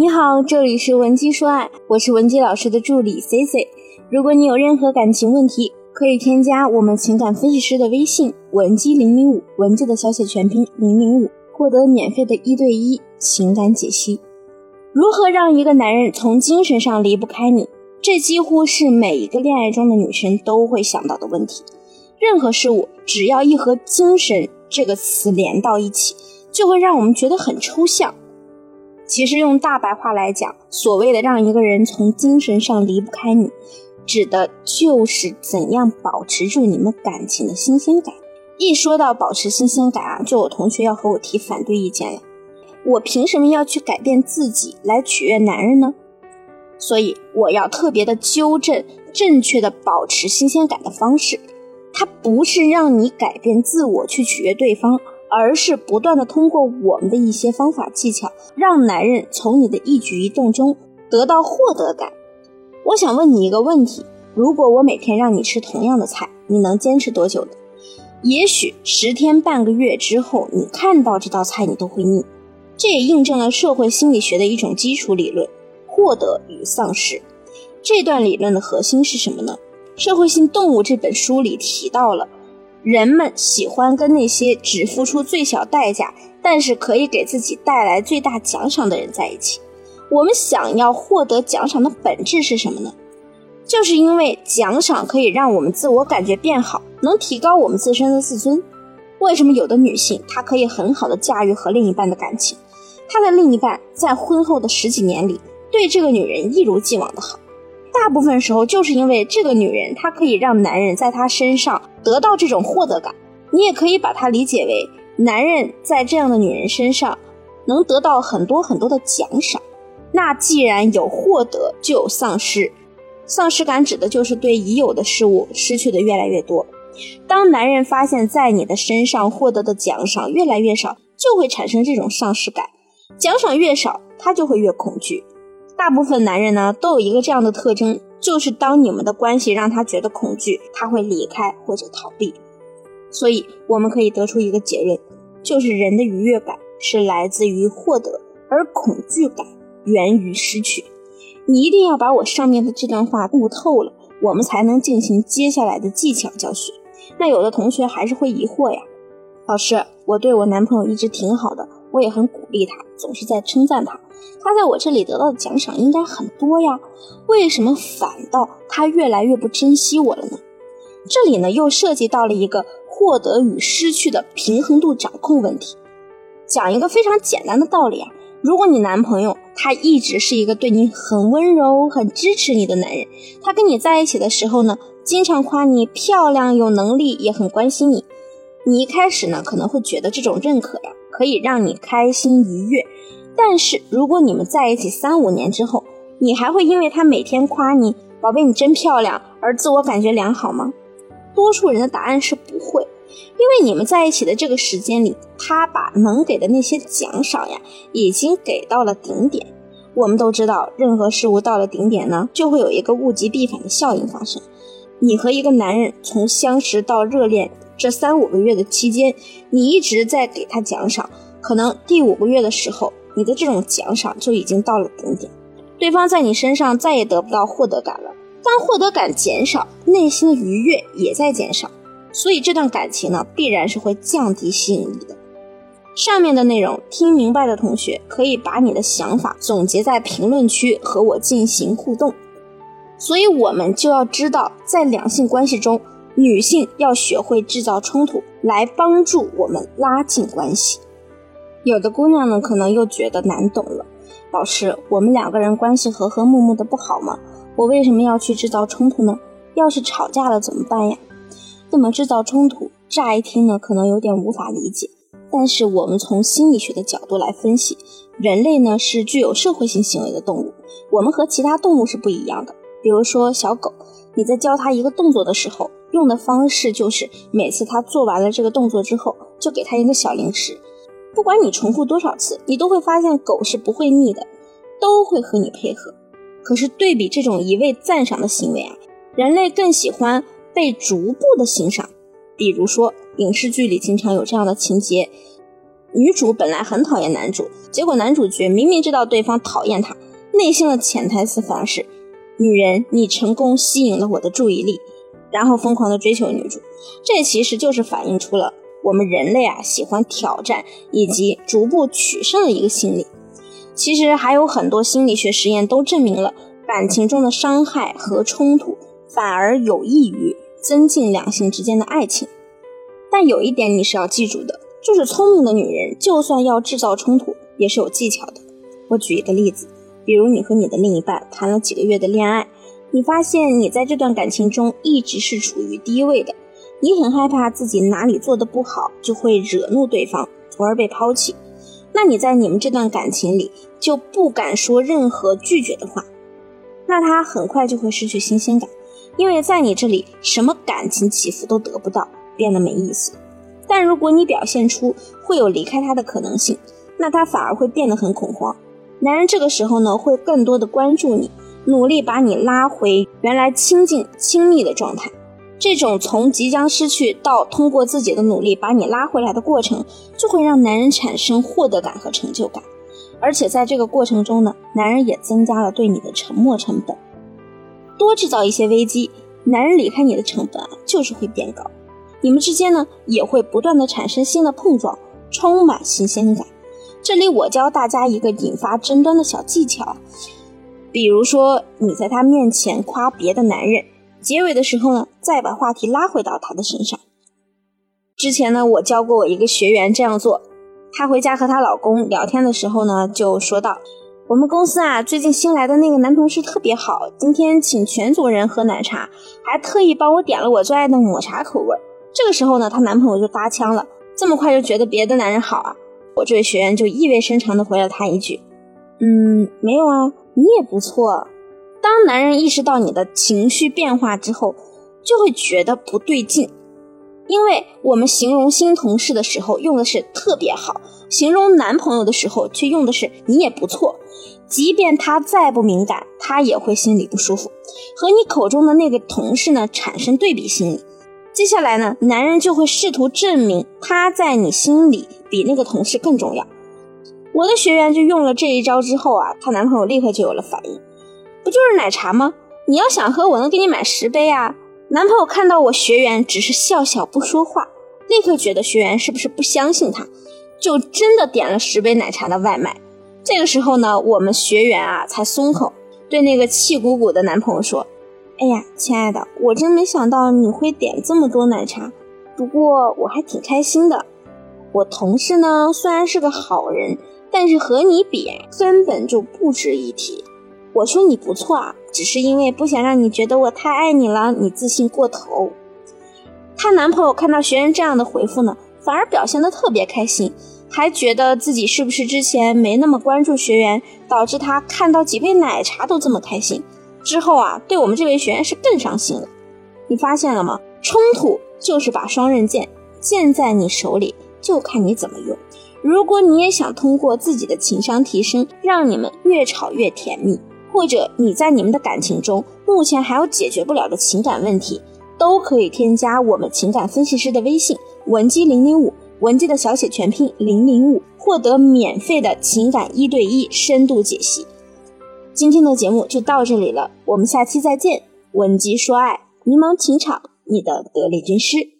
你好，这里是文姬说爱，我是文姬老师的助理 C C。如果你有任何感情问题，可以添加我们情感分析师的微信文姬零零五，文姬的小写全拼零零五，获得免费的一对一情感解析。如何让一个男人从精神上离不开你？这几乎是每一个恋爱中的女生都会想到的问题。任何事物只要一和“精神”这个词连到一起，就会让我们觉得很抽象。其实用大白话来讲，所谓的让一个人从精神上离不开你，指的就是怎样保持住你们感情的新鲜感。一说到保持新鲜感啊，就有同学要和我提反对意见了。我凭什么要去改变自己来取悦男人呢？所以我要特别的纠正正确的保持新鲜感的方式，它不是让你改变自我去取悦对方。而是不断的通过我们的一些方法技巧，让男人从你的一举一动中得到获得感。我想问你一个问题：如果我每天让你吃同样的菜，你能坚持多久呢？也许十天半个月之后，你看到这道菜你都会腻。这也印证了社会心理学的一种基础理论——获得与丧失。这段理论的核心是什么呢？《社会性动物》这本书里提到了。人们喜欢跟那些只付出最小代价，但是可以给自己带来最大奖赏的人在一起。我们想要获得奖赏的本质是什么呢？就是因为奖赏可以让我们自我感觉变好，能提高我们自身的自尊。为什么有的女性她可以很好的驾驭和另一半的感情，她的另一半在婚后的十几年里对这个女人一如既往的好？大部分时候就是因为这个女人，她可以让男人在她身上得到这种获得感。你也可以把它理解为，男人在这样的女人身上能得到很多很多的奖赏。那既然有获得，就有丧失。丧失感指的就是对已有的事物失去的越来越多。当男人发现，在你的身上获得的奖赏越来越少，就会产生这种丧失感。奖赏越少，他就会越恐惧。大部分男人呢都有一个这样的特征，就是当你们的关系让他觉得恐惧，他会离开或者逃避。所以我们可以得出一个结论，就是人的愉悦感是来自于获得，而恐惧感源于失去。你一定要把我上面的这段话悟透了，我们才能进行接下来的技巧教学。那有的同学还是会疑惑呀，老师，我对我男朋友一直挺好的。我也很鼓励他，总是在称赞他。他在我这里得到的奖赏应该很多呀，为什么反倒他越来越不珍惜我了呢？这里呢又涉及到了一个获得与失去的平衡度掌控问题。讲一个非常简单的道理啊，如果你男朋友他一直是一个对你很温柔、很支持你的男人，他跟你在一起的时候呢，经常夸你漂亮、有能力，也很关心你，你一开始呢可能会觉得这种认可呀。可以让你开心愉悦，但是如果你们在一起三五年之后，你还会因为他每天夸你“宝贝你真漂亮”而自我感觉良好吗？多数人的答案是不会，因为你们在一起的这个时间里，他把能给的那些奖赏呀，已经给到了顶点。我们都知道，任何事物到了顶点呢，就会有一个物极必反的效应发生。你和一个男人从相识到热恋。这三五个月的期间，你一直在给他奖赏，可能第五个月的时候，你的这种奖赏就已经到了顶点，对方在你身上再也得不到获得感了。当获得感减少，内心的愉悦也在减少，所以这段感情呢，必然是会降低吸引力的。上面的内容听明白的同学，可以把你的想法总结在评论区和我进行互动。所以，我们就要知道，在两性关系中。女性要学会制造冲突，来帮助我们拉近关系。有的姑娘呢，可能又觉得难懂了。老师，我们两个人关系和和睦睦的不好吗？我为什么要去制造冲突呢？要是吵架了怎么办呀？那么制造冲突，乍一听呢，可能有点无法理解。但是我们从心理学的角度来分析，人类呢是具有社会性行为的动物，我们和其他动物是不一样的。比如说小狗，你在教它一个动作的时候。用的方式就是每次他做完了这个动作之后，就给他一个小零食。不管你重复多少次，你都会发现狗是不会腻的，都会和你配合。可是对比这种一味赞赏的行为啊，人类更喜欢被逐步的欣赏。比如说影视剧里经常有这样的情节：女主本来很讨厌男主，结果男主角明明知道对方讨厌他，内心的潜台词反而是：女人，你成功吸引了我的注意力，然后疯狂的追求女主。这其实就是反映出了我们人类啊喜欢挑战以及逐步取胜的一个心理。其实还有很多心理学实验都证明了，感情中的伤害和冲突反而有益于增进两性之间的爱情。但有一点你是要记住的，就是聪明的女人就算要制造冲突，也是有技巧的。我举一个例子，比如你和你的另一半谈了几个月的恋爱，你发现你在这段感情中一直是处于低位的，你很害怕自己哪里做的不好就会惹怒对方，从而被抛弃。那你在你们这段感情里就不敢说任何拒绝的话，那他很快就会失去新鲜感，因为在你这里什么感情起伏都得不到。变得没意思，但如果你表现出会有离开他的可能性，那他反而会变得很恐慌。男人这个时候呢，会更多的关注你，努力把你拉回原来亲近亲密的状态。这种从即将失去到通过自己的努力把你拉回来的过程，就会让男人产生获得感和成就感。而且在这个过程中呢，男人也增加了对你的沉默成本。多制造一些危机，男人离开你的成本啊，就是会变高。你们之间呢也会不断的产生新的碰撞，充满新鲜感。这里我教大家一个引发争端的小技巧，比如说你在他面前夸别的男人，结尾的时候呢再把话题拉回到他的身上。之前呢我教过我一个学员这样做，她回家和她老公聊天的时候呢就说到，我们公司啊最近新来的那个男同事特别好，今天请全组人喝奶茶，还特意帮我点了我最爱的抹茶口味。这个时候呢，她男朋友就搭腔了：“这么快就觉得别的男人好啊？”我这位学员就意味深长的回了他一句：“嗯，没有啊，你也不错。”当男人意识到你的情绪变化之后，就会觉得不对劲，因为我们形容新同事的时候用的是特别好，形容男朋友的时候却用的是你也不错。即便他再不敏感，他也会心里不舒服，和你口中的那个同事呢产生对比心理。接下来呢，男人就会试图证明他在你心里比那个同事更重要。我的学员就用了这一招之后啊，她男朋友立刻就有了反应，不就是奶茶吗？你要想喝，我能给你买十杯啊。男朋友看到我学员只是笑笑不说话，立刻觉得学员是不是不相信他，就真的点了十杯奶茶的外卖。这个时候呢，我们学员啊才松口，对那个气鼓鼓的男朋友说。哎呀，亲爱的，我真没想到你会点这么多奶茶，不过我还挺开心的。我同事呢，虽然是个好人，但是和你比根本就不值一提。我说你不错啊，只是因为不想让你觉得我太爱你了，你自信过头。她男朋友看到学员这样的回复呢，反而表现得特别开心，还觉得自己是不是之前没那么关注学员，导致他看到几杯奶茶都这么开心。之后啊，对我们这位学员是更上心了。你发现了吗？冲突就是把双刃剑，剑在你手里，就看你怎么用。如果你也想通过自己的情商提升，让你们越吵越甜蜜，或者你在你们的感情中目前还有解决不了的情感问题，都可以添加我们情感分析师的微信文姬零零五，文姬的小写全拼零零五，获得免费的情感一对一深度解析。今天的节目就到这里了，我们下期再见。文姬说爱，迷茫情场，你的得力军师。